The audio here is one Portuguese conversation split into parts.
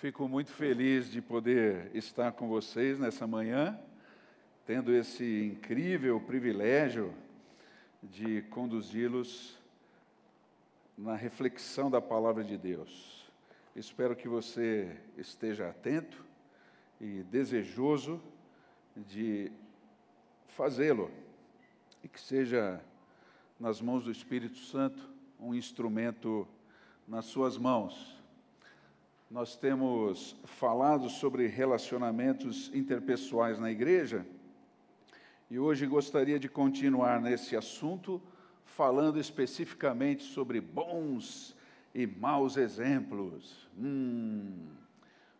Fico muito feliz de poder estar com vocês nessa manhã, tendo esse incrível privilégio de conduzi-los na reflexão da palavra de Deus. Espero que você esteja atento e desejoso de fazê-lo e que seja nas mãos do Espírito Santo um instrumento nas suas mãos nós temos falado sobre relacionamentos interpessoais na igreja e hoje gostaria de continuar nesse assunto, falando especificamente sobre bons e maus exemplos. Hum,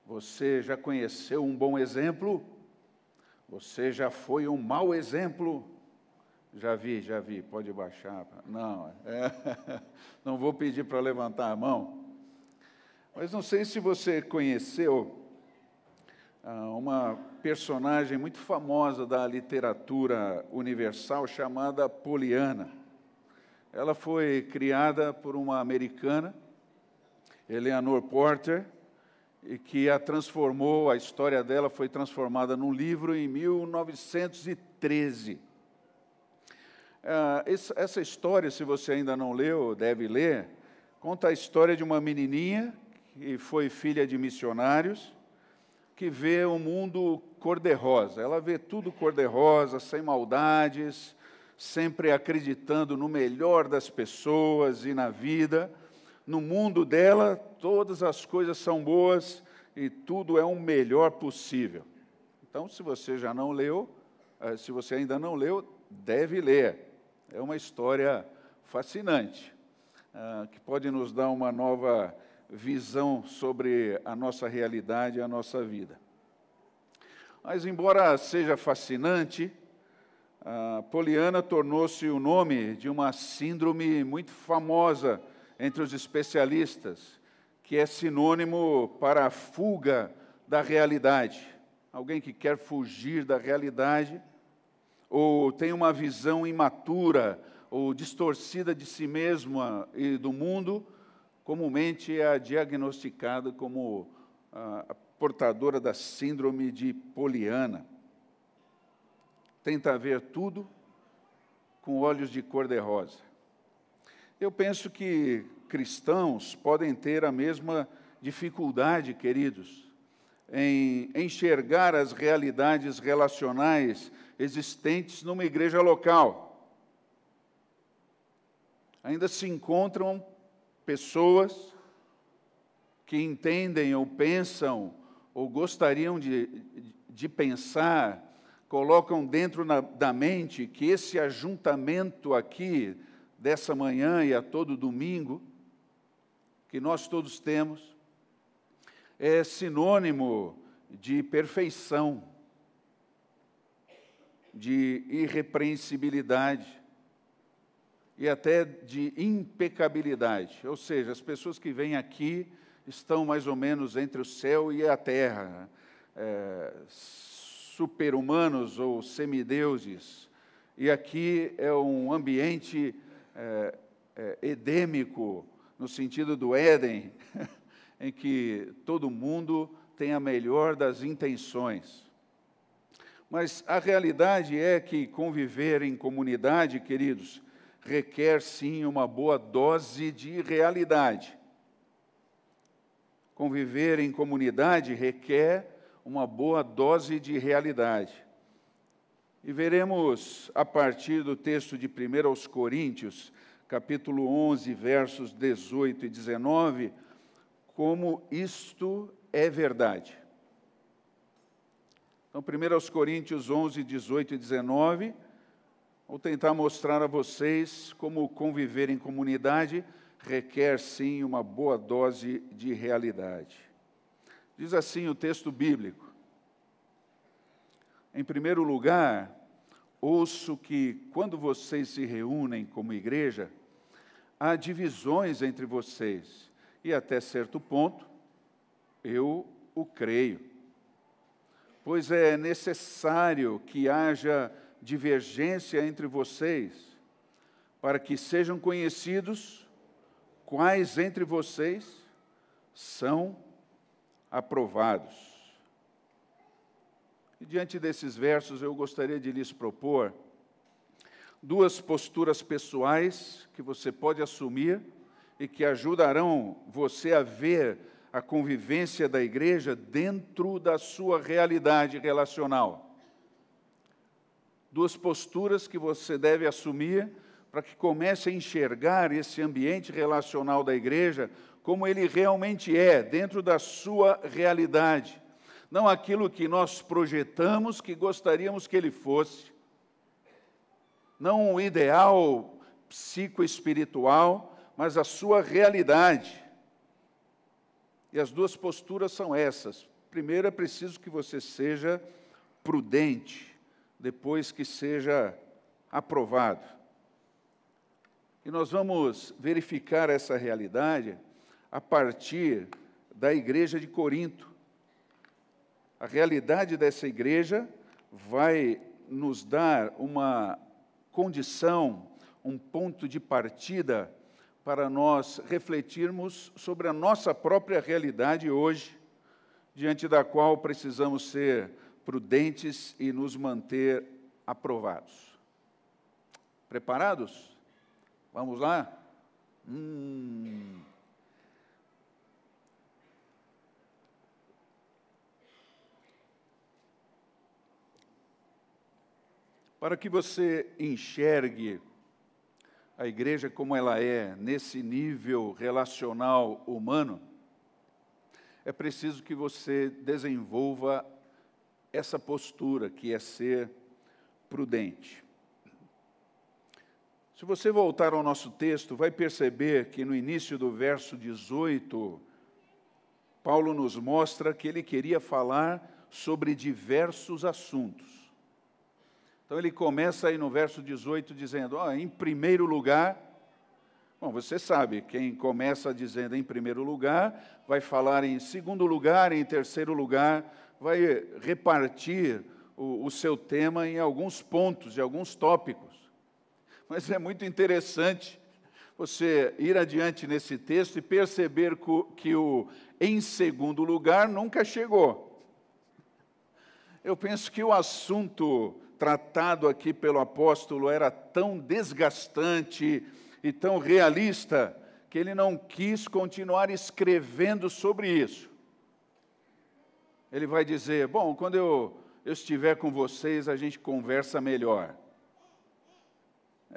você já conheceu um bom exemplo? Você já foi um mau exemplo? Já vi, já vi, pode baixar. Não, é, não vou pedir para levantar a mão. Mas não sei se você conheceu ah, uma personagem muito famosa da literatura universal chamada Poliana. Ela foi criada por uma americana, Eleanor Porter, e que a transformou, a história dela foi transformada num livro em 1913. Ah, essa história, se você ainda não leu, deve ler, conta a história de uma menininha e foi filha de missionários, que vê o um mundo cor-de-rosa. Ela vê tudo cor-de-rosa, sem maldades, sempre acreditando no melhor das pessoas e na vida. No mundo dela, todas as coisas são boas e tudo é o melhor possível. Então, se você já não leu, eh, se você ainda não leu, deve ler. É uma história fascinante, ah, que pode nos dar uma nova visão sobre a nossa realidade a nossa vida. Mas, embora seja fascinante, a Poliana tornou-se o nome de uma síndrome muito famosa entre os especialistas, que é sinônimo para a fuga da realidade. Alguém que quer fugir da realidade, ou tem uma visão imatura ou distorcida de si mesma e do mundo, comumente é diagnosticada como a portadora da síndrome de Poliana. Tenta ver tudo com olhos de cor-de-rosa. Eu penso que cristãos podem ter a mesma dificuldade, queridos, em enxergar as realidades relacionais existentes numa igreja local. Ainda se encontram pessoas que entendem ou pensam ou gostariam de, de pensar, colocam dentro na, da mente que esse ajuntamento aqui, dessa manhã e a todo domingo, que nós todos temos, é sinônimo de perfeição, de irrepreensibilidade, e até de impecabilidade. Ou seja, as pessoas que vêm aqui estão mais ou menos entre o céu e a terra, é, super-humanos ou semideuses. E aqui é um ambiente é, é, edêmico, no sentido do Éden, em que todo mundo tem a melhor das intenções. Mas a realidade é que conviver em comunidade, queridos, requer sim uma boa dose de realidade. Conviver em comunidade requer uma boa dose de realidade. E veremos a partir do texto de 1 aos Coríntios, capítulo 11, versos 18 e 19, como isto é verdade. Então, 1 aos Coríntios 11, 18 e 19 Vou tentar mostrar a vocês como conviver em comunidade requer sim uma boa dose de realidade. Diz assim o texto bíblico. Em primeiro lugar, ouço que quando vocês se reúnem como igreja, há divisões entre vocês, e até certo ponto, eu o creio. Pois é necessário que haja divergência entre vocês, para que sejam conhecidos quais entre vocês são aprovados. E diante desses versos, eu gostaria de lhes propor duas posturas pessoais que você pode assumir e que ajudarão você a ver a convivência da igreja dentro da sua realidade relacional. Duas posturas que você deve assumir para que comece a enxergar esse ambiente relacional da igreja como ele realmente é, dentro da sua realidade. Não aquilo que nós projetamos que gostaríamos que ele fosse. Não um ideal psicoespiritual, mas a sua realidade. E as duas posturas são essas. Primeiro, é preciso que você seja prudente, depois que seja aprovado. E nós vamos verificar essa realidade a partir da igreja de Corinto. A realidade dessa igreja vai nos dar uma condição, um ponto de partida para nós refletirmos sobre a nossa própria realidade hoje, diante da qual precisamos ser prudentes e nos manter aprovados. Preparados? Vamos lá? Hum. Para que você enxergue a igreja como ela é, nesse nível relacional humano, é preciso que você desenvolva essa postura, que é ser prudente. Se você voltar ao nosso texto, vai perceber que no início do verso 18, Paulo nos mostra que ele queria falar sobre diversos assuntos. Então ele começa aí no verso 18 dizendo: oh, em primeiro lugar, bom, você sabe, quem começa dizendo em primeiro lugar, vai falar em segundo lugar, em terceiro lugar, vai repartir o, o seu tema em alguns pontos, em alguns tópicos. Mas é muito interessante você ir adiante nesse texto e perceber que o em segundo lugar nunca chegou. Eu penso que o assunto tratado aqui pelo apóstolo era tão desgastante e tão realista que ele não quis continuar escrevendo sobre isso. Ele vai dizer: Bom, quando eu, eu estiver com vocês, a gente conversa melhor.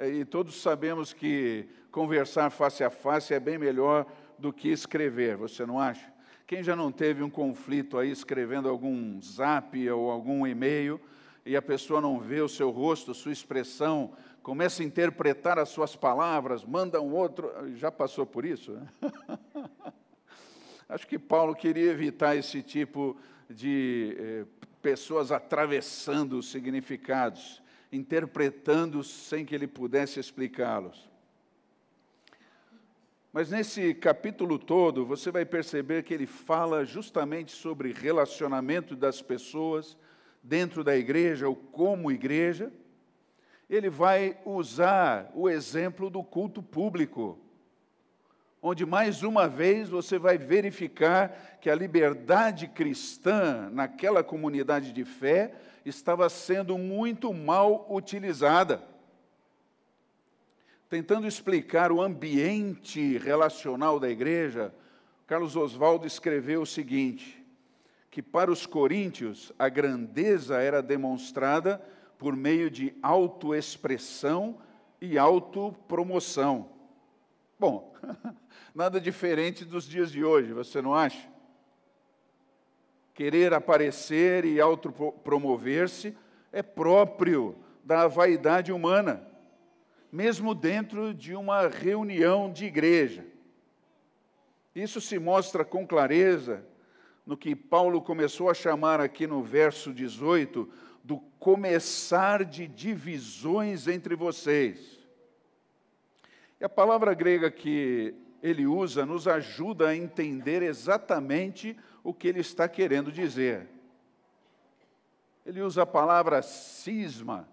E todos sabemos que conversar face a face é bem melhor do que escrever, você não acha? Quem já não teve um conflito aí escrevendo algum zap ou algum e-mail e a pessoa não vê o seu rosto, sua expressão, começa a interpretar as suas palavras, manda um outro. Já passou por isso? Acho que Paulo queria evitar esse tipo de eh, pessoas atravessando os significados, interpretando sem que ele pudesse explicá-los. Mas nesse capítulo todo, você vai perceber que ele fala justamente sobre relacionamento das pessoas, dentro da igreja ou como igreja, ele vai usar o exemplo do culto público, onde mais uma vez você vai verificar que a liberdade cristã naquela comunidade de fé estava sendo muito mal utilizada. Tentando explicar o ambiente relacional da igreja, Carlos Oswaldo escreveu o seguinte: que para os coríntios a grandeza era demonstrada por meio de autoexpressão e autopromoção. Bom, nada diferente dos dias de hoje, você não acha? Querer aparecer e autopromover-se é próprio da vaidade humana, mesmo dentro de uma reunião de igreja. Isso se mostra com clareza no que Paulo começou a chamar aqui no verso 18 do começar de divisões entre vocês. E a palavra grega que ele usa nos ajuda a entender exatamente o que ele está querendo dizer. Ele usa a palavra cisma,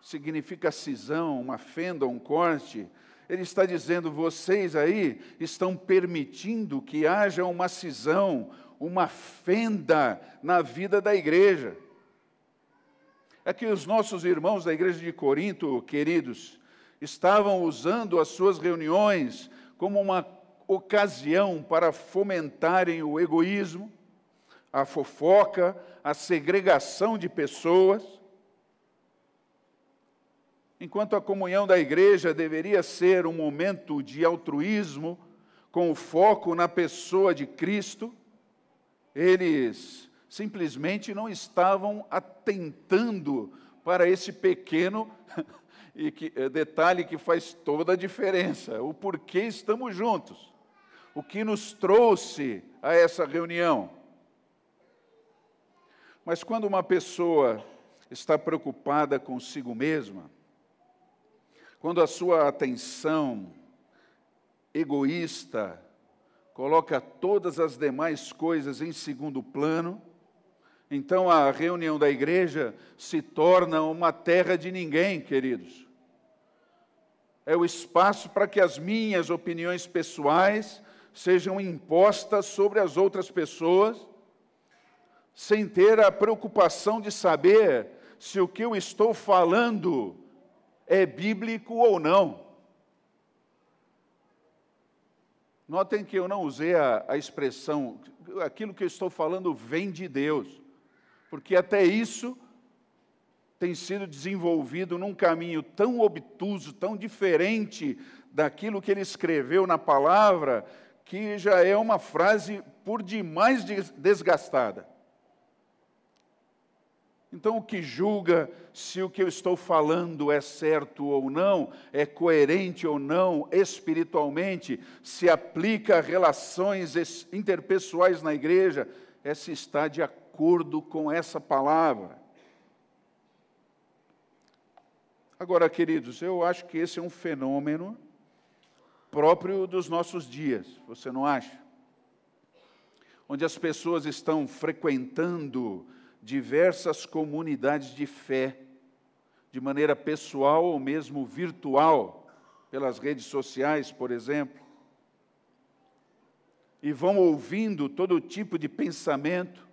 significa cisão, uma fenda, um corte, Ele está dizendo: vocês aí estão permitindo que haja uma cisão, uma fenda na vida da igreja. É que os nossos irmãos da igreja de Corinto, queridos, estavam usando as suas reuniões como uma ocasião para fomentarem o egoísmo, a fofoca, a segregação de pessoas. Enquanto a comunhão da igreja deveria ser um momento de altruísmo, com o foco na pessoa de Cristo, eles simplesmente não estavam atentando para esse pequeno e que, eh, detalhe que faz toda a diferença, o porquê estamos juntos, o que nos trouxe a essa reunião. Mas quando uma pessoa está preocupada consigo mesma, quando a sua atenção egoísta coloca todas as demais coisas em segundo plano, então a reunião da igreja se torna uma terra de ninguém, queridos. É o espaço para que as minhas opiniões pessoais sejam impostas sobre as outras pessoas, sem ter a preocupação de saber se o que eu estou falando é bíblico ou não. Notem que eu não usei a, a, expressão, aquilo que eu estou falando vem de Deus, porque até isso tem sido desenvolvido num caminho tão obtuso, tão diferente daquilo que ele escreveu na palavra, que já é uma frase por demais desgastada. Então, o que julga se o que eu estou falando é certo ou não, é coerente ou não espiritualmente, se aplica a relações interpessoais na igreja, é se está de acordo com essa palavra. Agora, queridos, eu acho que esse é um fenômeno próprio dos nossos dias, você não acha? Onde as pessoas estão frequentando diversas comunidades de fé, de maneira pessoal ou mesmo virtual, pelas redes sociais, por exemplo, e vão ouvindo todo tipo de pensamento,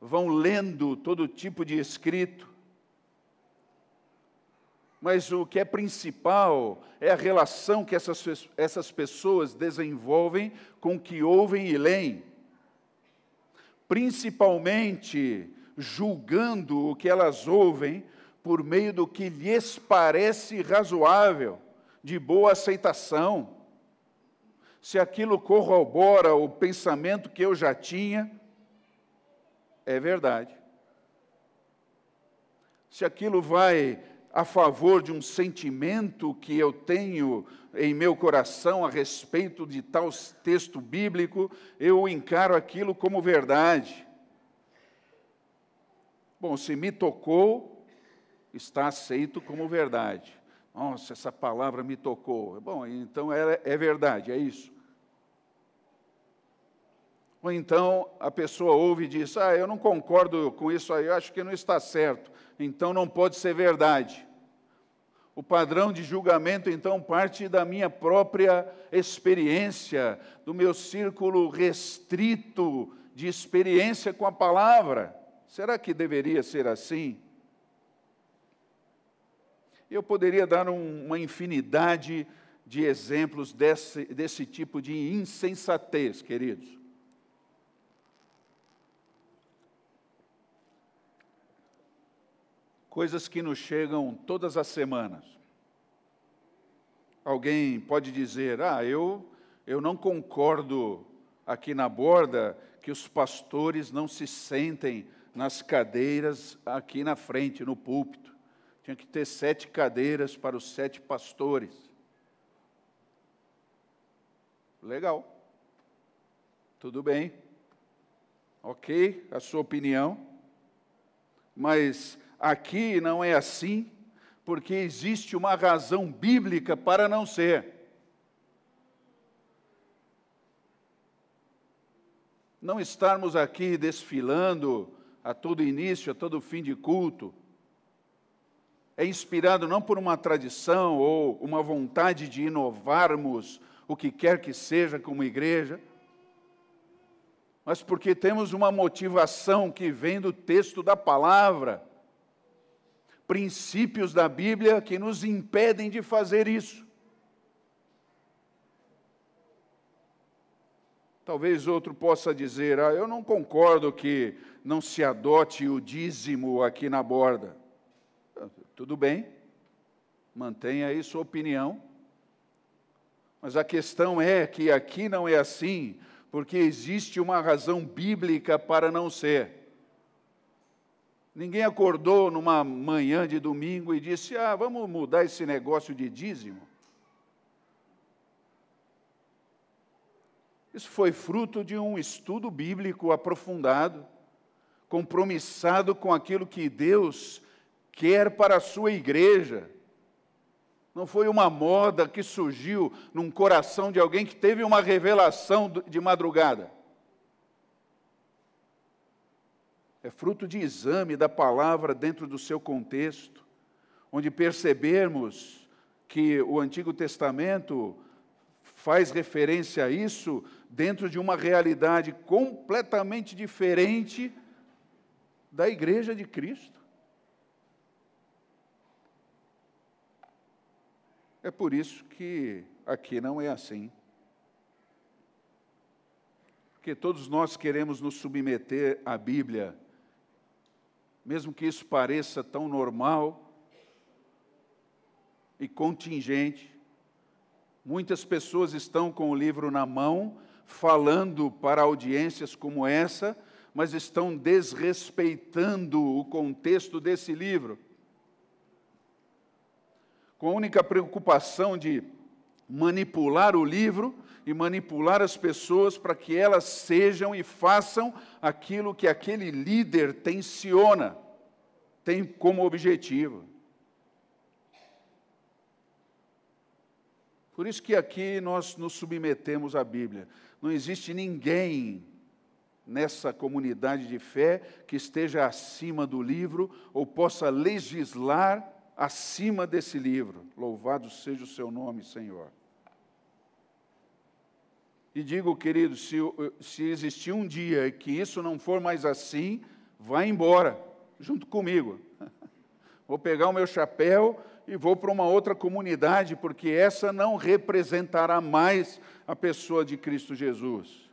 vão lendo todo tipo de escrito, mas o que é principal é a relação que essas, essas pessoas desenvolvem com o que ouvem e leem. Principalmente julgando o que elas ouvem por meio do que lhes parece razoável, de boa aceitação. Se aquilo corrobora o pensamento que eu já tinha, é verdade. Se aquilo vai a favor de um sentimento que eu tenho em meu coração a respeito de tal texto bíblico, eu encaro aquilo como verdade. Bom, se me tocou, está aceito como verdade. Nossa, essa palavra me tocou. Bom, então é, é verdade, é isso. Ou então a pessoa ouve e diz: Ah, eu não concordo com isso aí, eu acho que não está certo, então não pode ser verdade. O padrão de julgamento, então, parte da minha própria experiência, do meu círculo restrito de experiência com a palavra. Será que deveria ser assim? Eu poderia dar um, uma infinidade de exemplos desse, desse tipo de insensatez, queridos. Coisas que nos chegam todas as semanas. Alguém pode dizer: Ah, eu, eu não concordo aqui na borda que os pastores não se sentem nas cadeiras aqui na frente, no púlpito. Tinha que ter sete cadeiras para os sete pastores. Legal. Tudo bem. Ok, a sua opinião. Mas aqui não é assim, porque existe uma razão bíblica para não ser. Não estarmos aqui desfilando a todo início, a todo fim de culto, é inspirado não por uma tradição ou uma vontade de inovarmos o que quer que seja como igreja, mas porque temos uma motivação que vem do texto da palavra, princípios da Bíblia que nos impedem de fazer isso. Talvez outro possa dizer: ah, eu não concordo que não se adote o dízimo aqui na borda. Ah, tudo bem, mantenha aí sua opinião. Mas a questão é que aqui não é assim, porque existe uma razão bíblica para não ser. Ninguém acordou numa manhã de domingo e disse: Ah, vamos mudar esse negócio de dízimo. Isso foi fruto de um estudo bíblico aprofundado, compromissado com aquilo que Deus quer para a sua igreja. Não foi uma moda que surgiu num coração de alguém que teve uma revelação de madrugada. É fruto de exame da palavra dentro do seu contexto, onde percebermos que o Antigo Testamento faz referência a isso dentro de uma realidade completamente diferente da igreja de Cristo. É por isso que aqui não é assim. Porque todos nós queremos nos submeter à Bíblia, mesmo que isso pareça tão normal e contingente. Muitas pessoas estão com o livro na mão, falando para audiências como essa, mas estão desrespeitando o contexto desse livro com a única preocupação de manipular o livro e manipular as pessoas para que elas sejam e façam aquilo que aquele líder tensiona, tem como objetivo. Por isso que aqui nós nos submetemos à Bíblia. Não existe ninguém nessa comunidade de fé que esteja acima do livro ou possa legislar acima desse livro. Louvado seja o seu nome, Senhor. E digo, querido, se, se existir um dia que isso não for mais assim, vá embora, junto comigo. Vou pegar o meu chapéu e vou para uma outra comunidade, porque essa não representará mais a pessoa de Cristo Jesus.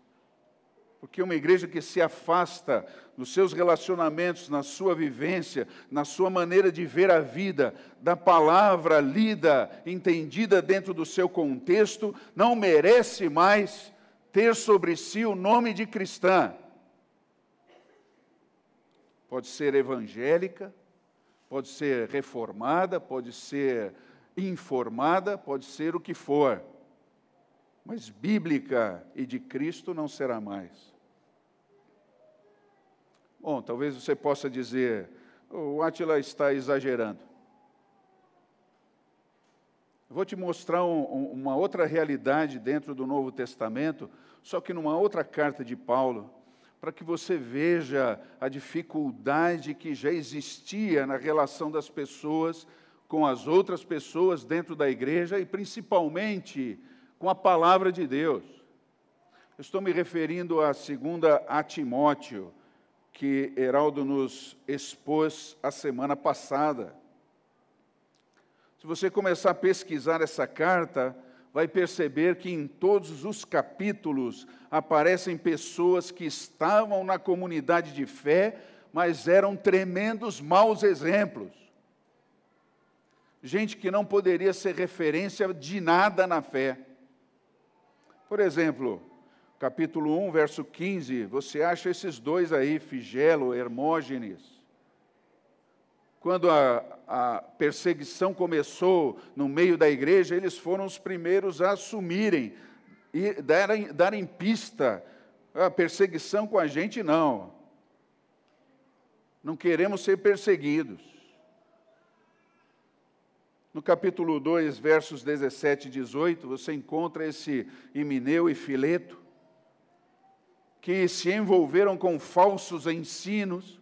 Porque uma igreja que se afasta nos seus relacionamentos, na sua vivência, na sua maneira de ver a vida, da palavra lida, entendida dentro do seu contexto, não merece mais ter sobre si o nome de cristã. Pode ser evangélica, pode ser reformada, pode ser informada, pode ser o que for mas bíblica e de Cristo não será mais. Bom, talvez você possa dizer, o Átila está exagerando. vou te mostrar um, um, uma outra realidade dentro do Novo Testamento, só que numa outra carta de Paulo, para que você veja a dificuldade que já existia na relação das pessoas com as outras pessoas dentro da igreja e principalmente com a palavra de Deus. Eu estou me referindo à segunda a Timóteo, que Heraldo nos expôs a semana passada. Se você começar a pesquisar essa carta, vai perceber que em todos os capítulos aparecem pessoas que estavam na comunidade de fé, mas eram tremendos maus exemplos. Gente que não poderia ser referência de nada na fé. Por exemplo, capítulo 1, verso 15, você acha esses dois aí, Figelo, Hermógenes. Quando a, a perseguição começou no meio da igreja, eles foram os primeiros a assumirem e darem, darem pista. A perseguição com a gente, não. Não queremos ser perseguidos. No capítulo 2, versos 17 e 18, você encontra esse Himineu e Fileto, que se envolveram com falsos ensinos,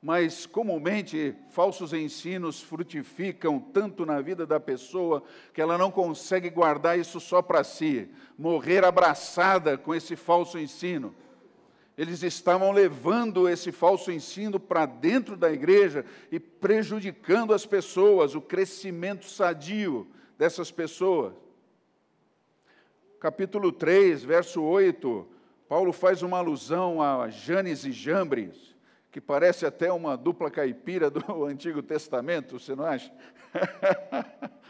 mas comumente falsos ensinos frutificam tanto na vida da pessoa que ela não consegue guardar isso só para si, morrer abraçada com esse falso ensino. Eles estavam levando esse falso ensino para dentro da igreja e prejudicando as pessoas, o crescimento sadio dessas pessoas. Capítulo 3, verso 8, Paulo faz uma alusão a Janes e Jambres que parece até uma dupla caipira do Antigo Testamento, você não acha?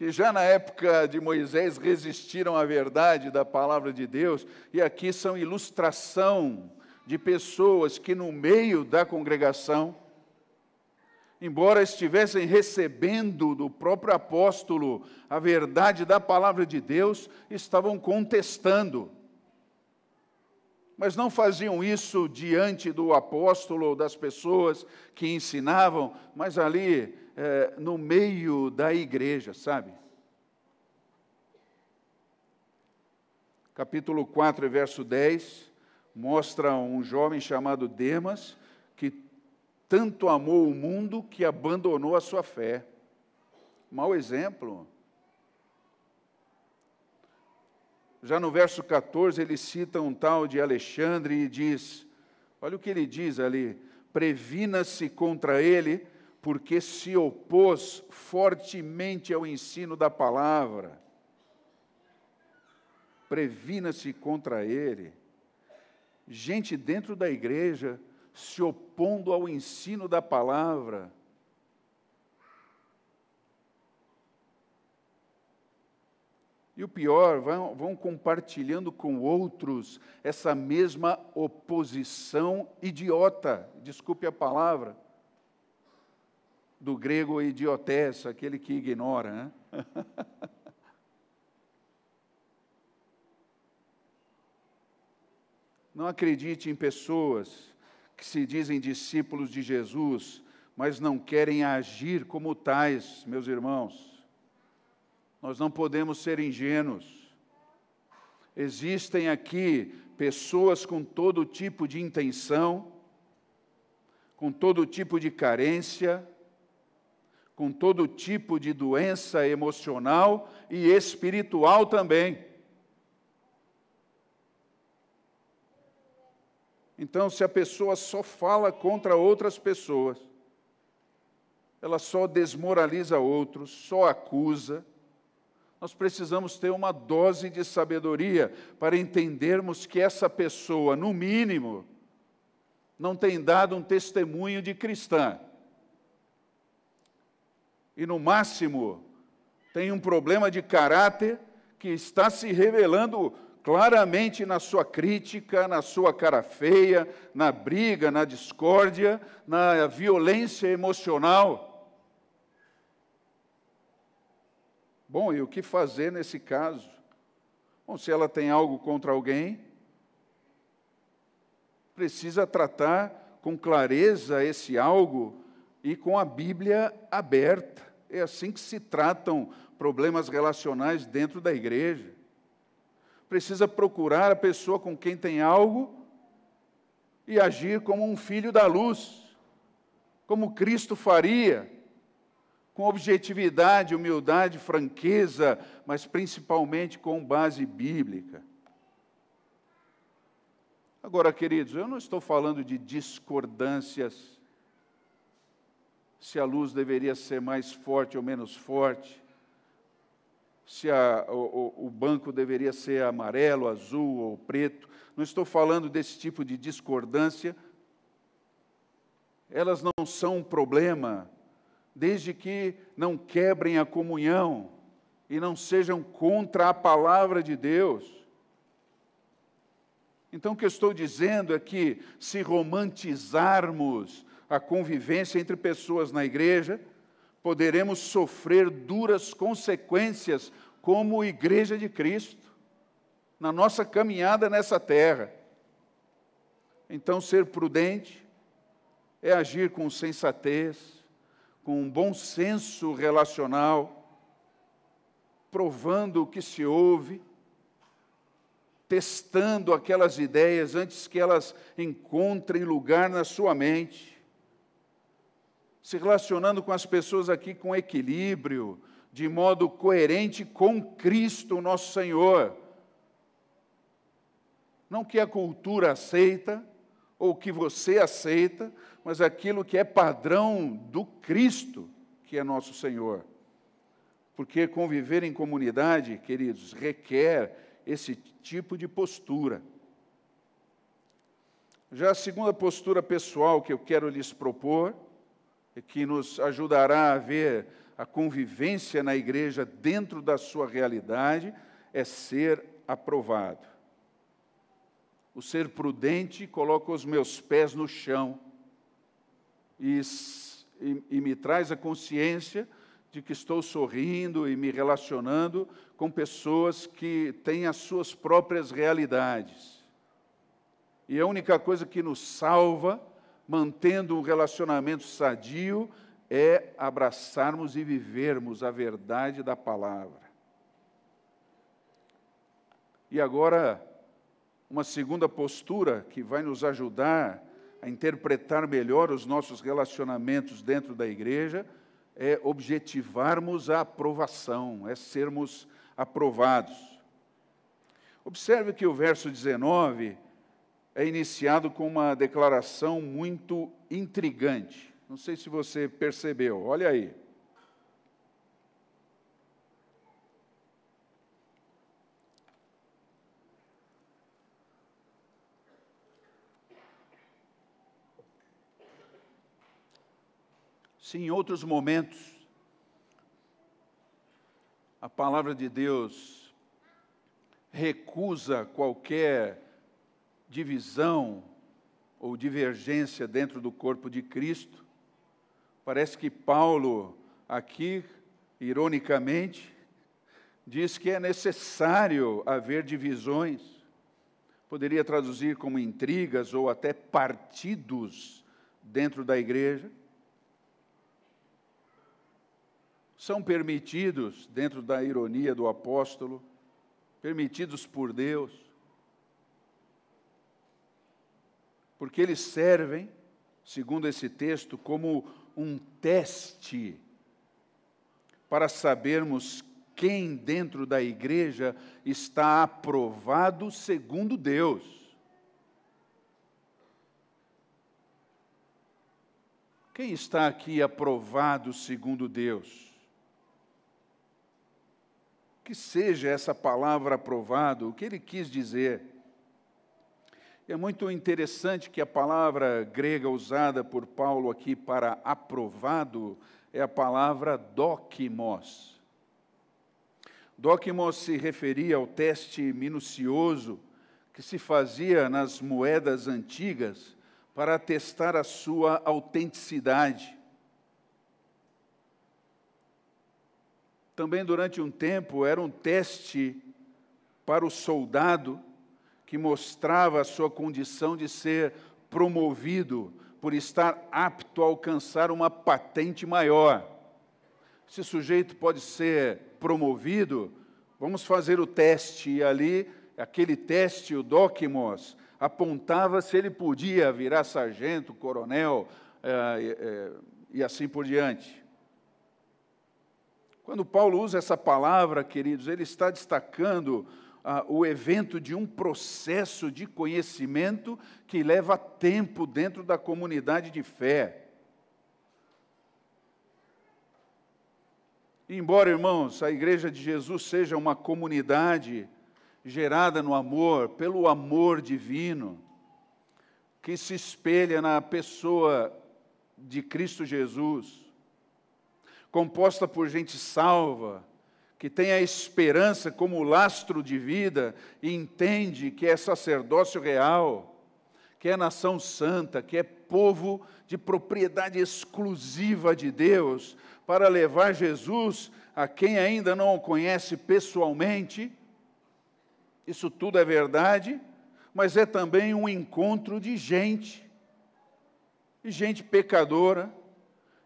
que já na época de Moisés resistiram à verdade da palavra de Deus, e aqui são ilustração de pessoas que no meio da congregação, embora estivessem recebendo do próprio apóstolo a verdade da palavra de Deus, estavam contestando. Mas não faziam isso diante do apóstolo ou das pessoas que ensinavam, mas ali é, no meio da igreja, sabe? Capítulo 4, verso 10, mostra um jovem chamado Demas, que tanto amou o mundo que abandonou a sua fé. Mau exemplo. Já no verso 14, ele cita um tal de Alexandre e diz: olha o que ele diz ali: previna-se contra ele, porque se opôs fortemente ao ensino da palavra. Previna-se contra ele. Gente dentro da igreja se opondo ao ensino da palavra. E o pior, vão, vão, compartilhando com outros essa mesma oposição idiota, desculpe a palavra, do grego idiotes, aquele que ignora. Né? Não acredite em pessoas que se dizem discípulos de Jesus, mas não querem agir como tais, meus irmãos. Nós não podemos ser ingênuos. Existem aqui pessoas com todo tipo de intenção, com todo tipo de carência, com todo tipo de doença emocional e espiritual também. Então, se a pessoa só fala contra outras pessoas, ela só desmoraliza outros, só acusa, nós precisamos ter uma dose de sabedoria para entendermos que essa pessoa, no mínimo, não tem dado um testemunho de cristã. E no máximo, tem um problema de caráter que está se revelando claramente na sua crítica, na sua cara feia, na briga, na discórdia, na violência emocional. Bom, e o que fazer nesse caso? Bom, se ela tem algo contra alguém, precisa tratar com clareza esse algo e com a Bíblia aberta. É assim que se tratam problemas relacionais dentro da igreja. Precisa procurar a pessoa com quem tem algo e agir como um filho da luz, como Cristo faria com objetividade, humildade, franqueza, mas principalmente com base bíblica. Agora, queridos, eu não estou falando de discordâncias, se a luz deveria ser mais forte ou menos forte, se a, o, o banco deveria ser amarelo, azul ou preto. Não estou falando desse tipo de discordância. Elas não são um problema desde que não quebrem a comunhão e não sejam contra a palavra de Deus. Então, o que eu estou dizendo é que, se romantizarmos a convivência entre pessoas na igreja, poderemos sofrer duras consequências como igreja de Cristo, na nossa caminhada nessa terra. Então, ser prudente é agir com sensatez, com um bom senso relacional, provando o que se ouve, testando aquelas ideias antes que elas encontrem lugar na sua mente, se relacionando com as pessoas aqui com equilíbrio, de modo coerente com Cristo, nosso Senhor. Não que a cultura aceita, ou que você aceita, mas aquilo que é padrão do Cristo, que é nosso Senhor. Porque conviver em comunidade, queridos, requer esse tipo de postura. Já a segunda postura pessoal que eu quero lhes propor, que nos ajudará a ver a convivência na igreja dentro da sua realidade, é ser aprovado. O ser prudente coloca os meus pés no chão e, e, e me traz a consciência de que estou sorrindo e me relacionando com pessoas que têm as suas próprias realidades. E a única coisa que nos salva, mantendo um relacionamento sadio, é abraçarmos e vivermos a verdade da palavra. E agora, uma segunda postura que vai nos ajudar a interpretar melhor os nossos relacionamentos dentro da igreja é objetivarmos a aprovação, é sermos aprovados. Observe que o verso 19 é iniciado com uma declaração muito intrigante. Não sei se você percebeu, olha aí. Se em outros momentos a palavra de Deus recusa qualquer divisão ou divergência dentro do corpo de Cristo, parece que Paulo, aqui, ironicamente, diz que é necessário haver divisões. Poderia traduzir como intrigas ou até partidos dentro da igreja. são permitidos, dentro da ironia do apóstolo, permitidos por Deus, porque eles servem, segundo esse texto, como um teste para sabermos quem dentro da igreja está aprovado segundo Deus. Quem está aqui aprovado segundo Deus? que seja essa palavra aprovado, o que ele quis dizer. É muito interessante que a palavra grega usada por Paulo aqui para aprovado é a palavra dokimos. Dokimos se referia ao teste minucioso que se fazia nas moedas antigas para testar a sua autenticidade. também durante um tempo era um teste para o soldado que mostrava a sua condição de ser promovido por estar apto a alcançar uma patente maior. Esse sujeito pode ser promovido, vamos fazer o teste, e ali, aquele teste, o docimos, apontava se ele podia virar sargento, coronel, eh, eh, e assim por diante. Quando Paulo usa essa palavra, queridos, ele está destacando ah, o evento de um processo de conhecimento que leva tempo dentro da comunidade de fé. Embora, irmãos, a Igreja de Jesus seja uma comunidade gerada no amor, pelo amor divino, que se espelha na pessoa de Cristo Jesus, composta por gente salva, que tem a esperança como lastro de vida e entende que é sacerdócio real, que é nação santa, que é povo de propriedade exclusiva de Deus, para levar Jesus a quem ainda não o conhece pessoalmente. Isso tudo é verdade, mas é também um encontro de gente, de gente pecadora,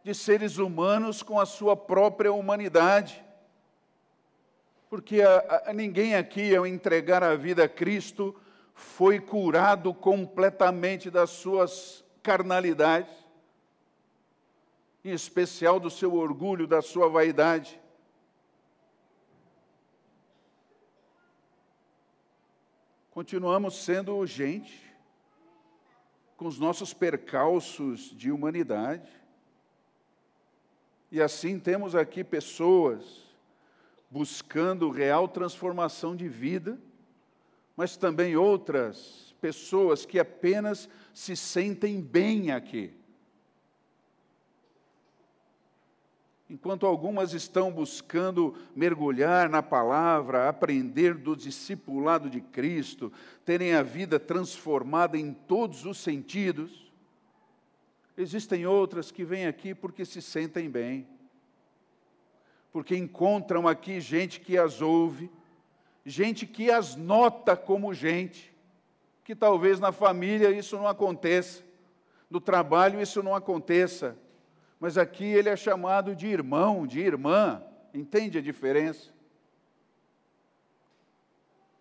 de seres humanos com a sua própria humanidade. Porque a, a, ninguém aqui, ao entregar a vida a Cristo, foi curado completamente das suas carnalidades. em especial do seu orgulho, da sua vaidade. Continuamos sendo gente, com os nossos percalços de humanidade. E assim temos aqui pessoas buscando real transformação de vida, mas também outras pessoas que apenas se sentem bem aqui. Enquanto algumas estão buscando mergulhar na palavra, aprender do discipulado de Cristo, terem a vida transformada em todos os sentidos, existem outras que vêm aqui porque se sentem bem, porque encontram aqui gente que as ouve, gente que as nota como gente, que talvez na família isso não aconteça, no trabalho isso não aconteça, mas aqui ele é chamado de irmão, de irmã, entende a diferença?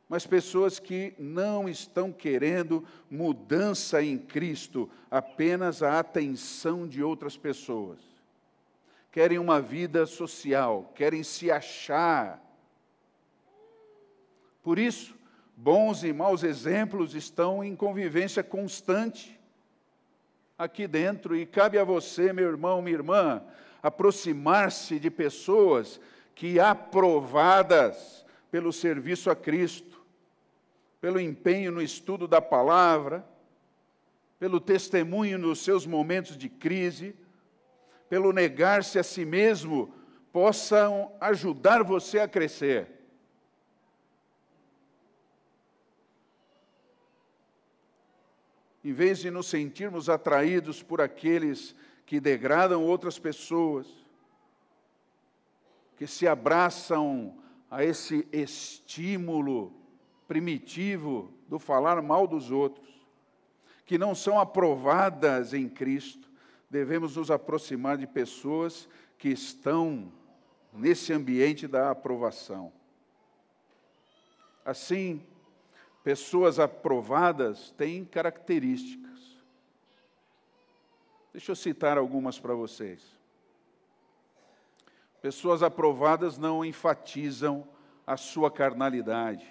Mas pessoas que não estão querendo mudança em Cristo, apenas a atenção de outras pessoas. Querem uma vida social, querem se achar. Por isso, bons e maus exemplos estão em convivência constante aqui dentro e cabe a você, meu irmão, minha irmã, aproximar-se de pessoas que aprovadas pelo serviço a Cristo, pelo empenho no estudo da palavra, pelo testemunho nos seus momentos de crise, pelo negar-se a si mesmo, possam ajudar você a crescer. em vez de nos sentirmos atraídos por aqueles que degradam outras pessoas, que se abraçam a esse estímulo primitivo do falar mal dos outros, que não são aprovadas em Cristo, devemos nos aproximar de pessoas que estão nesse ambiente da aprovação. Assim, Pessoas aprovadas têm características. Deixa eu citar algumas para vocês. Pessoas aprovadas não enfatizam a sua carnalidade.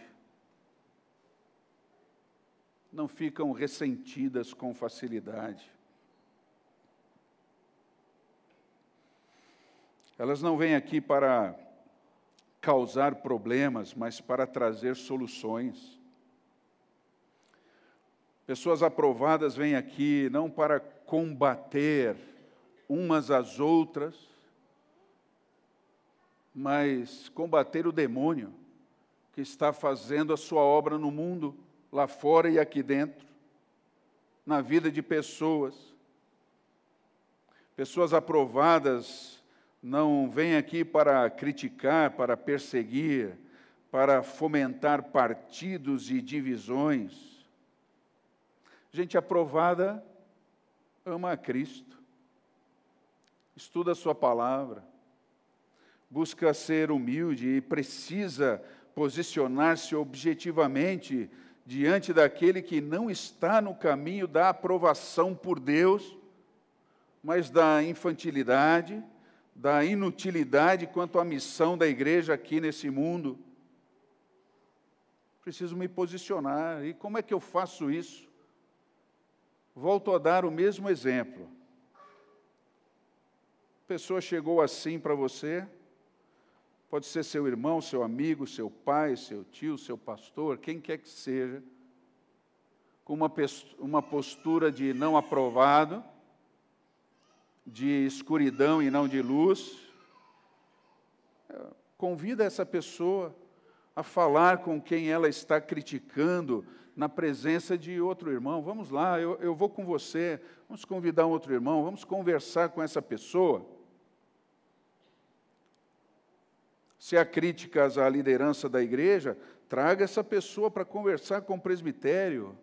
Não ficam ressentidas com facilidade. Elas não vêm aqui para causar problemas, mas para trazer soluções. Pessoas aprovadas vêm aqui não para combater umas às outras, mas combater o demônio que está fazendo a sua obra no mundo, lá fora e aqui dentro, na vida de pessoas. Pessoas aprovadas não vêm aqui para criticar, para perseguir, para fomentar partidos e divisões. Gente aprovada ama a Cristo, estuda a Sua palavra, busca ser humilde e precisa posicionar-se objetivamente diante daquele que não está no caminho da aprovação por Deus, mas da infantilidade, da inutilidade quanto à missão da igreja aqui nesse mundo. Preciso me posicionar. E como é que eu faço isso? Volto a dar o mesmo exemplo. A pessoa chegou assim para você, pode ser seu irmão, seu amigo, seu pai, seu tio, seu pastor, quem quer que seja, com uma, uma postura de não aprovado, de escuridão e não de luz. Convida essa pessoa a falar com quem ela está criticando, na presença de outro irmão. Vamos lá, eu, eu vou com você, vamos convidar um outro irmão, vamos conversar com essa pessoa. Se há críticas à liderança da igreja, traga essa pessoa para conversar com o presbitério.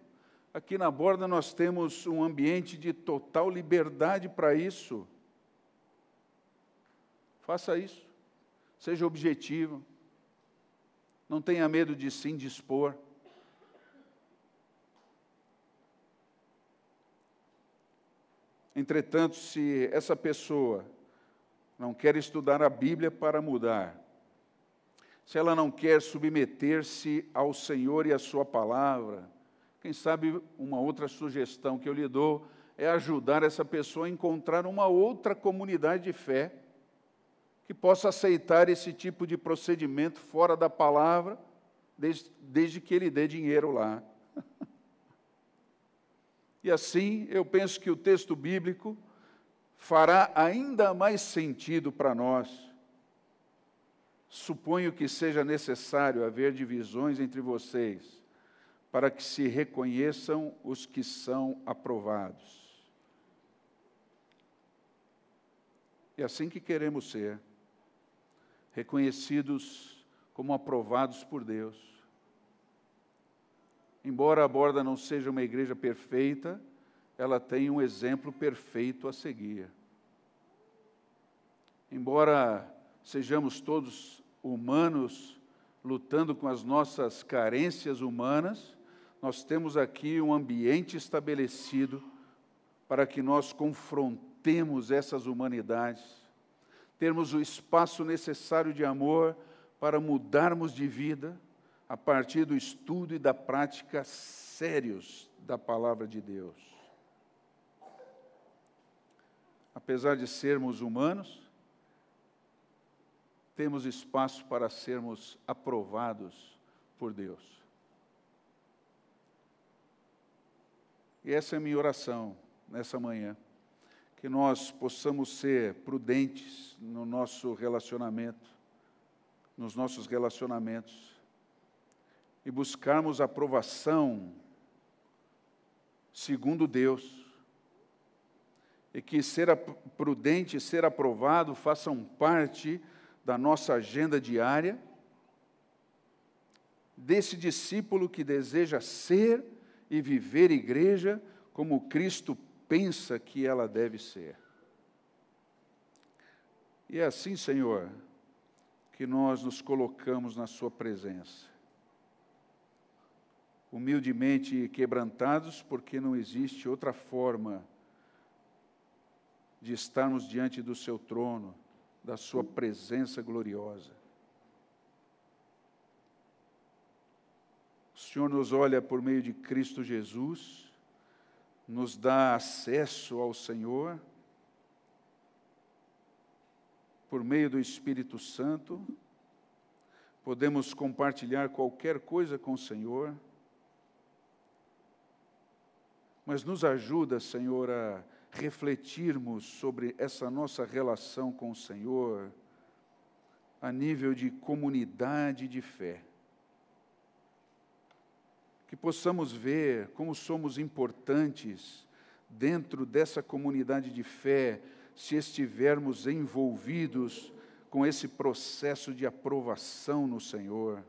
Aqui na borda nós temos um ambiente de total liberdade para isso. Faça isso. Seja objetivo. Não tenha medo de se indispor. Entretanto, se essa pessoa não quer estudar a Bíblia para mudar, se ela não quer submeter-se ao Senhor e à Sua palavra, quem sabe uma outra sugestão que eu lhe dou é ajudar essa pessoa a encontrar uma outra comunidade de fé que possa aceitar esse tipo de procedimento fora da palavra, desde, desde que ele dê dinheiro lá. e assim, eu penso que o texto bíblico fará ainda mais sentido para nós. Suponho que seja necessário haver divisões entre vocês, para que se reconheçam os que são aprovados. É assim que queremos ser, reconhecidos como aprovados por Deus. Embora a borda não seja uma igreja perfeita, ela tem um exemplo perfeito a seguir. Embora sejamos todos humanos, lutando com as nossas carências humanas, nós temos aqui um ambiente estabelecido para que nós confrontemos essas humanidades, termos o espaço necessário de amor para mudarmos de vida a partir do estudo e da prática sérios da palavra de Deus. apesar de sermos humanos, temos espaço para sermos aprovados por Deus. E essa é a minha oração nessa manhã, que nós possamos ser prudentes no nosso relacionamento, nos nossos relacionamentos, e buscarmos aprovação segundo Deus e que ser prudente e ser aprovado façam parte da nossa agenda diária, desse discípulo que deseja ser e viver igreja como Cristo pensa que ela deve ser. E é assim, Senhor, que nós nos colocamos na Sua presença. Humildemente quebrantados, porque não existe outra forma de estarmos diante do seu trono, da sua presença gloriosa. Senhor nos olha por meio de Cristo Jesus, nos dá acesso ao Senhor, por meio do Espírito Santo, podemos compartilhar qualquer coisa com o Senhor, mas nos ajuda, Senhor, a refletirmos sobre essa nossa relação com o Senhor a nível de comunidade de fé. Que possamos ver como somos importantes dentro dessa comunidade de fé se estivermos envolvidos com esse processo de aprovação no Senhor,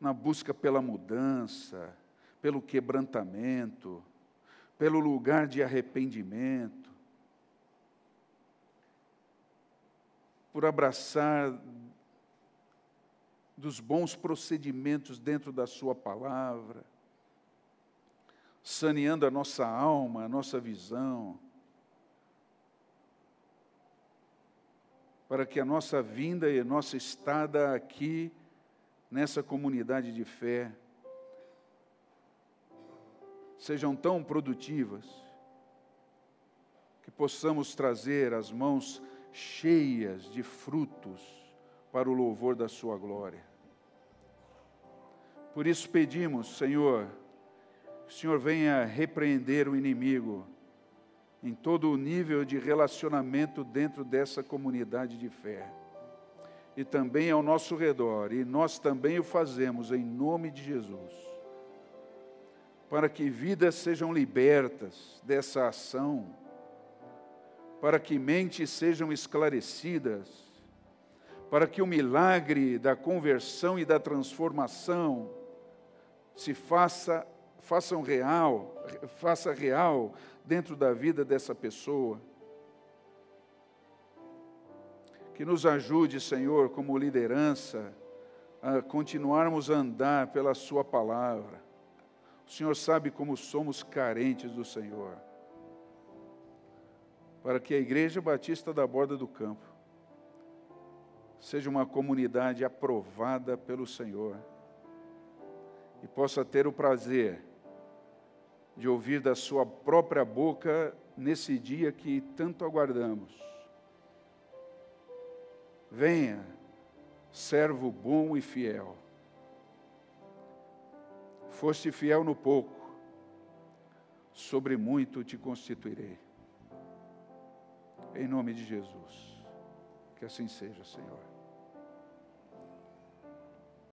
na busca pela mudança, pelo quebrantamento, pelo lugar de arrependimento, por abraçar dos bons procedimentos dentro da Sua palavra, saneando a nossa alma, a nossa visão, para que a nossa vinda e a nossa estada aqui, nessa comunidade de fé, sejam tão produtivas, que possamos trazer as mãos cheias de frutos para o louvor da Sua glória. Por isso pedimos, Senhor, que o Senhor venha repreender o inimigo em todo o nível de relacionamento dentro dessa comunidade de fé. E também ao nosso redor, e nós também o fazemos em nome de Jesus para que vidas sejam libertas dessa ação, para que mentes sejam esclarecidas, para que o milagre da conversão e da transformação se faça façam real, faça real dentro da vida dessa pessoa. Que nos ajude, Senhor, como liderança, a continuarmos a andar pela Sua palavra o Senhor sabe como somos carentes do Senhor. para que a Igreja Batista da Borda do Campo seja uma comunidade aprovada pelo Senhor e possa ter o prazer de ouvir da Sua própria boca nesse dia que tanto aguardamos. Venha, servo bom e fiel. Foste fiel no pouco, sobre muito te constituirei. Em nome de Jesus. Que assim seja, Senhor.